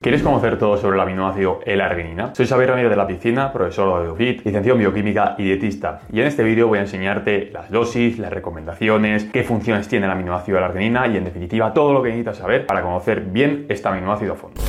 ¿Quieres conocer todo sobre el aminoácido L-arginina? Soy Xavier Ramírez de la Piscina, profesor de UFIT, licenciado en bioquímica y dietista. Y en este vídeo voy a enseñarte las dosis, las recomendaciones, qué funciones tiene el aminoácido L-arginina y en definitiva todo lo que necesitas saber para conocer bien este aminoácido a fondo.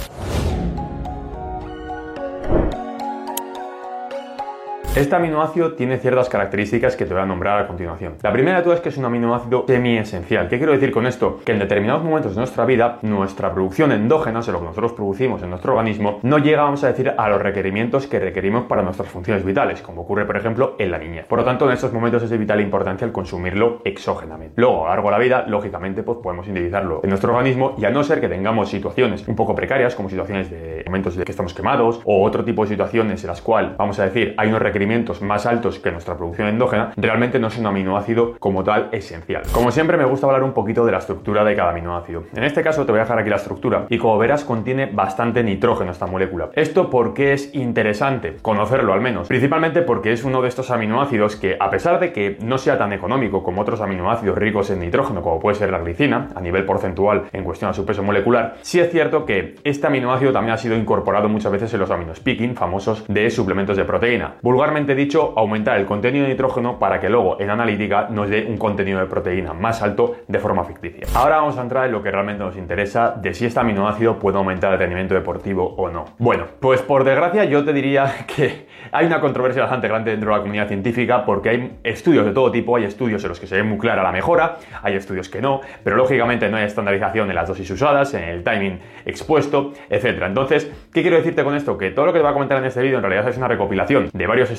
Este aminoácido tiene ciertas características que te voy a nombrar a continuación. La primera de todas es que es un aminoácido semi-esencial. ¿Qué quiero decir con esto? Que en determinados momentos de nuestra vida, nuestra producción endógena, o sea, lo que nosotros producimos en nuestro organismo, no llega, vamos a decir, a los requerimientos que requerimos para nuestras funciones vitales, como ocurre, por ejemplo, en la niñez. Por lo tanto, en estos momentos es de vital importancia el consumirlo exógenamente. Luego, a lo largo de la vida, lógicamente, pues podemos individualizarlo en nuestro organismo y a no ser que tengamos situaciones un poco precarias, como situaciones de momentos de que estamos quemados o otro tipo de situaciones en las cuales, vamos a decir, hay unos requerimientos más altos que nuestra producción endógena, realmente no es un aminoácido como tal esencial. Como siempre me gusta hablar un poquito de la estructura de cada aminoácido. En este caso te voy a dejar aquí la estructura y como verás contiene bastante nitrógeno esta molécula. ¿Esto por qué es interesante? Conocerlo al menos. Principalmente porque es uno de estos aminoácidos que a pesar de que no sea tan económico como otros aminoácidos ricos en nitrógeno como puede ser la glicina, a nivel porcentual en cuestión a su peso molecular, sí es cierto que este aminoácido también ha sido incorporado muchas veces en los aminospicking famosos de suplementos de proteína. Dicho, aumentar el contenido de nitrógeno para que luego en analítica nos dé un contenido de proteína más alto de forma ficticia. Ahora vamos a entrar en lo que realmente nos interesa de si este aminoácido puede aumentar el rendimiento deportivo o no. Bueno, pues por desgracia yo te diría que hay una controversia bastante grande dentro de la comunidad científica porque hay estudios de todo tipo, hay estudios en los que se ve muy clara la mejora, hay estudios que no, pero lógicamente no hay estandarización en las dosis usadas, en el timing expuesto, etc. Entonces, ¿qué quiero decirte con esto? Que todo lo que te voy a comentar en este vídeo en realidad es una recopilación de varios estudios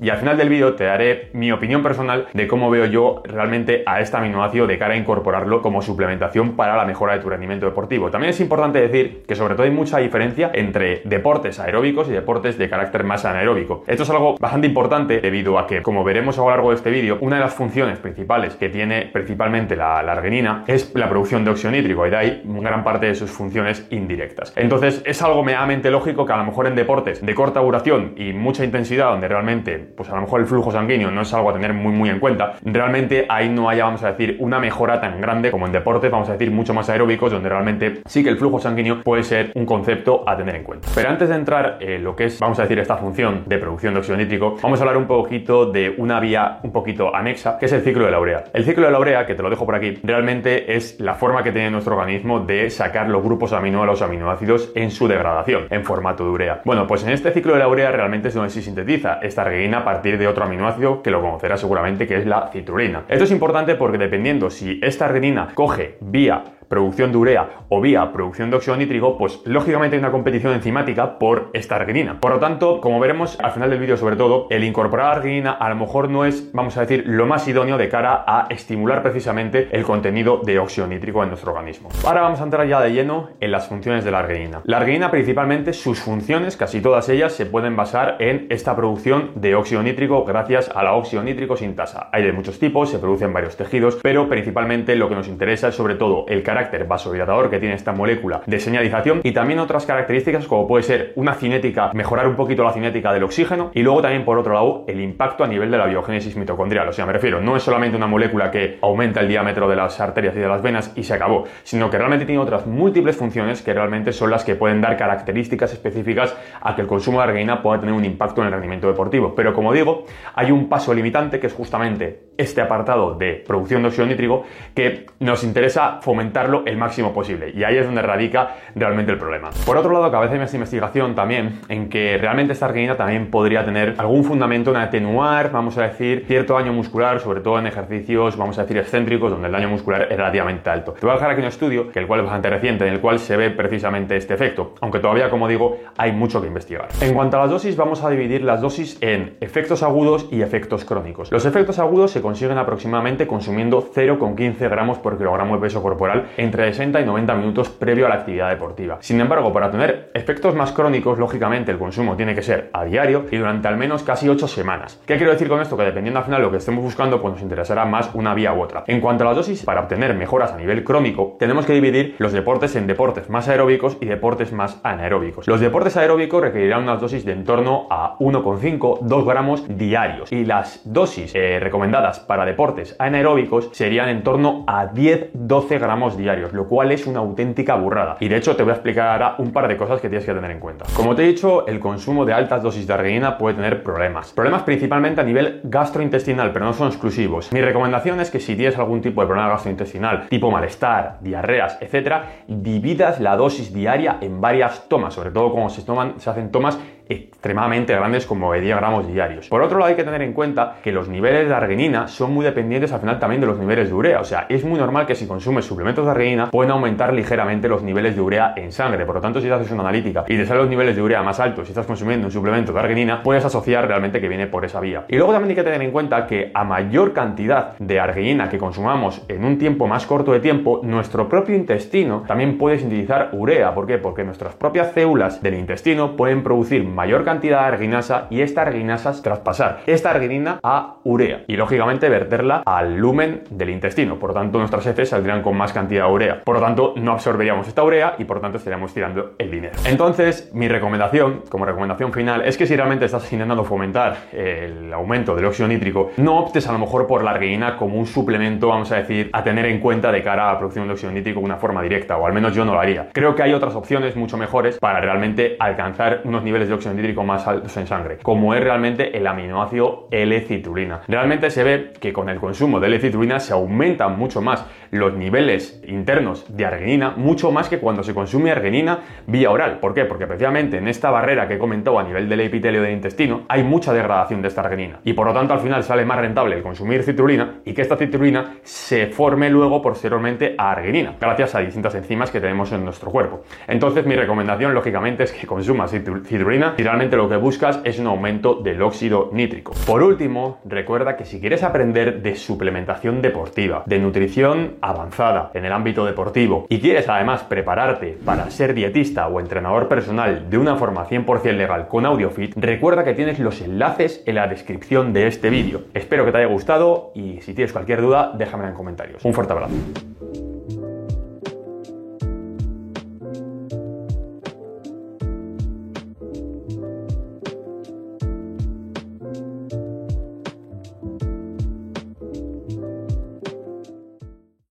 y al final del vídeo te daré mi opinión personal de cómo veo yo realmente a este aminoácido de cara a incorporarlo como suplementación para la mejora de tu rendimiento deportivo. También es importante decir que sobre todo hay mucha diferencia entre deportes aeróbicos y deportes de carácter más anaeróbico. Esto es algo bastante importante debido a que, como veremos a lo largo de este vídeo, una de las funciones principales que tiene principalmente la, arginina es la producción de óxido nítrico y de ahí gran parte de sus funciones indirectas. Entonces es algo medianamente lógico que a lo mejor en deportes de corta duración y mucha intensidad donde realmente pues a lo mejor el flujo sanguíneo no es algo a tener muy muy en cuenta, realmente ahí no haya, vamos a decir, una mejora tan grande como en deportes, vamos a decir, mucho más aeróbicos, donde realmente sí que el flujo sanguíneo puede ser un concepto a tener en cuenta. Pero antes de entrar en lo que es, vamos a decir, esta función de producción de óxido nítrico, vamos a hablar un poquito de una vía un poquito anexa, que es el ciclo de la urea. El ciclo de la urea, que te lo dejo por aquí, realmente es la forma que tiene nuestro organismo de sacar los grupos amino a los aminoácidos en su degradación, en formato de urea. Bueno, pues en este ciclo de la urea realmente es donde se sintetiza esta arginina a partir de otro aminoácido que lo conocerás seguramente que es la citrulina. Esto es importante porque dependiendo si esta arginina coge vía producción de urea o vía producción de óxido nítrico, pues lógicamente hay una competición enzimática por esta arginina. Por lo tanto, como veremos al final del vídeo sobre todo, el incorporar arginina a lo mejor no es, vamos a decir, lo más idóneo de cara a estimular precisamente el contenido de óxido nítrico en nuestro organismo. Ahora vamos a entrar ya de lleno en las funciones de la arginina. La arginina principalmente sus funciones, casi todas ellas, se pueden basar en esta producción de óxido nítrico gracias a la óxido nítrico sintasa. Hay de muchos tipos, se producen varios tejidos, pero principalmente lo que nos interesa es sobre todo el carácter carácter vasodilatador que tiene esta molécula de señalización y también otras características como puede ser una cinética, mejorar un poquito la cinética del oxígeno y luego también por otro lado el impacto a nivel de la biogénesis mitocondrial. O sea, me refiero, no es solamente una molécula que aumenta el diámetro de las arterias y de las venas y se acabó, sino que realmente tiene otras múltiples funciones que realmente son las que pueden dar características específicas a que el consumo de arginina pueda tener un impacto en el rendimiento deportivo. Pero como digo, hay un paso limitante que es justamente este apartado de producción de óxido nítrico que nos interesa fomentarlo el máximo posible y ahí es donde radica realmente el problema. Por otro lado, que a veces hay investigación también en que realmente esta arginina también podría tener algún fundamento en atenuar, vamos a decir, cierto daño muscular, sobre todo en ejercicios, vamos a decir, excéntricos, donde el daño muscular es relativamente alto. Te voy a dejar aquí un estudio, que el cual es bastante reciente, en el cual se ve precisamente este efecto, aunque todavía, como digo, hay mucho que investigar. En cuanto a las dosis, vamos a dividir las dosis en efectos agudos y efectos crónicos. Los efectos agudos se consiguen aproximadamente consumiendo 0,15 gramos por kilogramo de peso corporal entre 60 y 90 minutos previo a la actividad deportiva. Sin embargo, para tener efectos más crónicos, lógicamente el consumo tiene que ser a diario y durante al menos casi 8 semanas. ¿Qué quiero decir con esto? Que dependiendo al final lo que estemos buscando, pues nos interesará más una vía u otra. En cuanto a las dosis, para obtener mejoras a nivel crónico, tenemos que dividir los deportes en deportes más aeróbicos y deportes más anaeróbicos. Los deportes aeróbicos requerirán unas dosis de en torno a 1,5-2 gramos diarios y las dosis eh, recomendadas para deportes anaeróbicos serían en torno a 10-12 gramos diarios, lo cual es una auténtica burrada. Y de hecho te voy a explicar ahora un par de cosas que tienes que tener en cuenta. Como te he dicho, el consumo de altas dosis de arginina puede tener problemas. Problemas principalmente a nivel gastrointestinal, pero no son exclusivos. Mi recomendación es que si tienes algún tipo de problema gastrointestinal, tipo malestar, diarreas, etcétera, dividas la dosis diaria en varias tomas, sobre todo cuando se, toman, se hacen tomas extremadamente grandes como de 10 gramos diarios. Por otro lado, hay que tener en cuenta que los niveles de arginina son muy dependientes al final también de los niveles de urea. O sea, es muy normal que si consumes suplementos de arginina pueden aumentar ligeramente los niveles de urea en sangre. Por lo tanto, si te haces una analítica y te salen los niveles de urea más altos si estás consumiendo un suplemento de arginina, puedes asociar realmente que viene por esa vía. Y luego también hay que tener en cuenta que a mayor cantidad de arginina que consumamos en un tiempo más corto de tiempo, nuestro propio intestino también puede sintetizar urea. ¿Por qué? Porque nuestras propias células del intestino pueden producir mayor cantidad de arginasa y esta arginasa traspasar esta arginina a urea y lógicamente verterla al lumen del intestino. Por lo tanto, nuestras heces saldrían con más cantidad de urea. Por lo tanto, no absorberíamos esta urea y por lo tanto estaríamos tirando el dinero. Entonces, mi recomendación, como recomendación final, es que si realmente estás intentando fomentar el aumento del óxido nítrico, no optes a lo mejor por la arginina como un suplemento, vamos a decir, a tener en cuenta de cara a la producción de óxido nítrico de una forma directa, o al menos yo no lo haría. Creo que hay otras opciones mucho mejores para realmente alcanzar unos niveles de óxido nítrico más altos en sangre, como es realmente el aminoácido L-citrulina. Realmente se ve que con el consumo de L-citrulina se aumentan mucho más los niveles internos de arginina, mucho más que cuando se consume arginina vía oral. ¿Por qué? Porque precisamente en esta barrera que he comentado a nivel del epitelio del intestino hay mucha degradación de esta arginina y por lo tanto al final sale más rentable el consumir citrulina y que esta citrulina se forme luego posteriormente a arginina, gracias a distintas enzimas que tenemos en nuestro cuerpo. Entonces mi recomendación lógicamente es que consumas citrulina y realmente lo que buscas es un aumento del óxido nítrico. Por último, recuerda que si quieres aprender de suplementación deportiva, de nutrición avanzada en el ámbito deportivo y quieres además prepararte para ser dietista o entrenador personal de una forma 100% legal con AudioFit, recuerda que tienes los enlaces en la descripción de este vídeo. Espero que te haya gustado y si tienes cualquier duda, déjamela en comentarios. Un fuerte abrazo.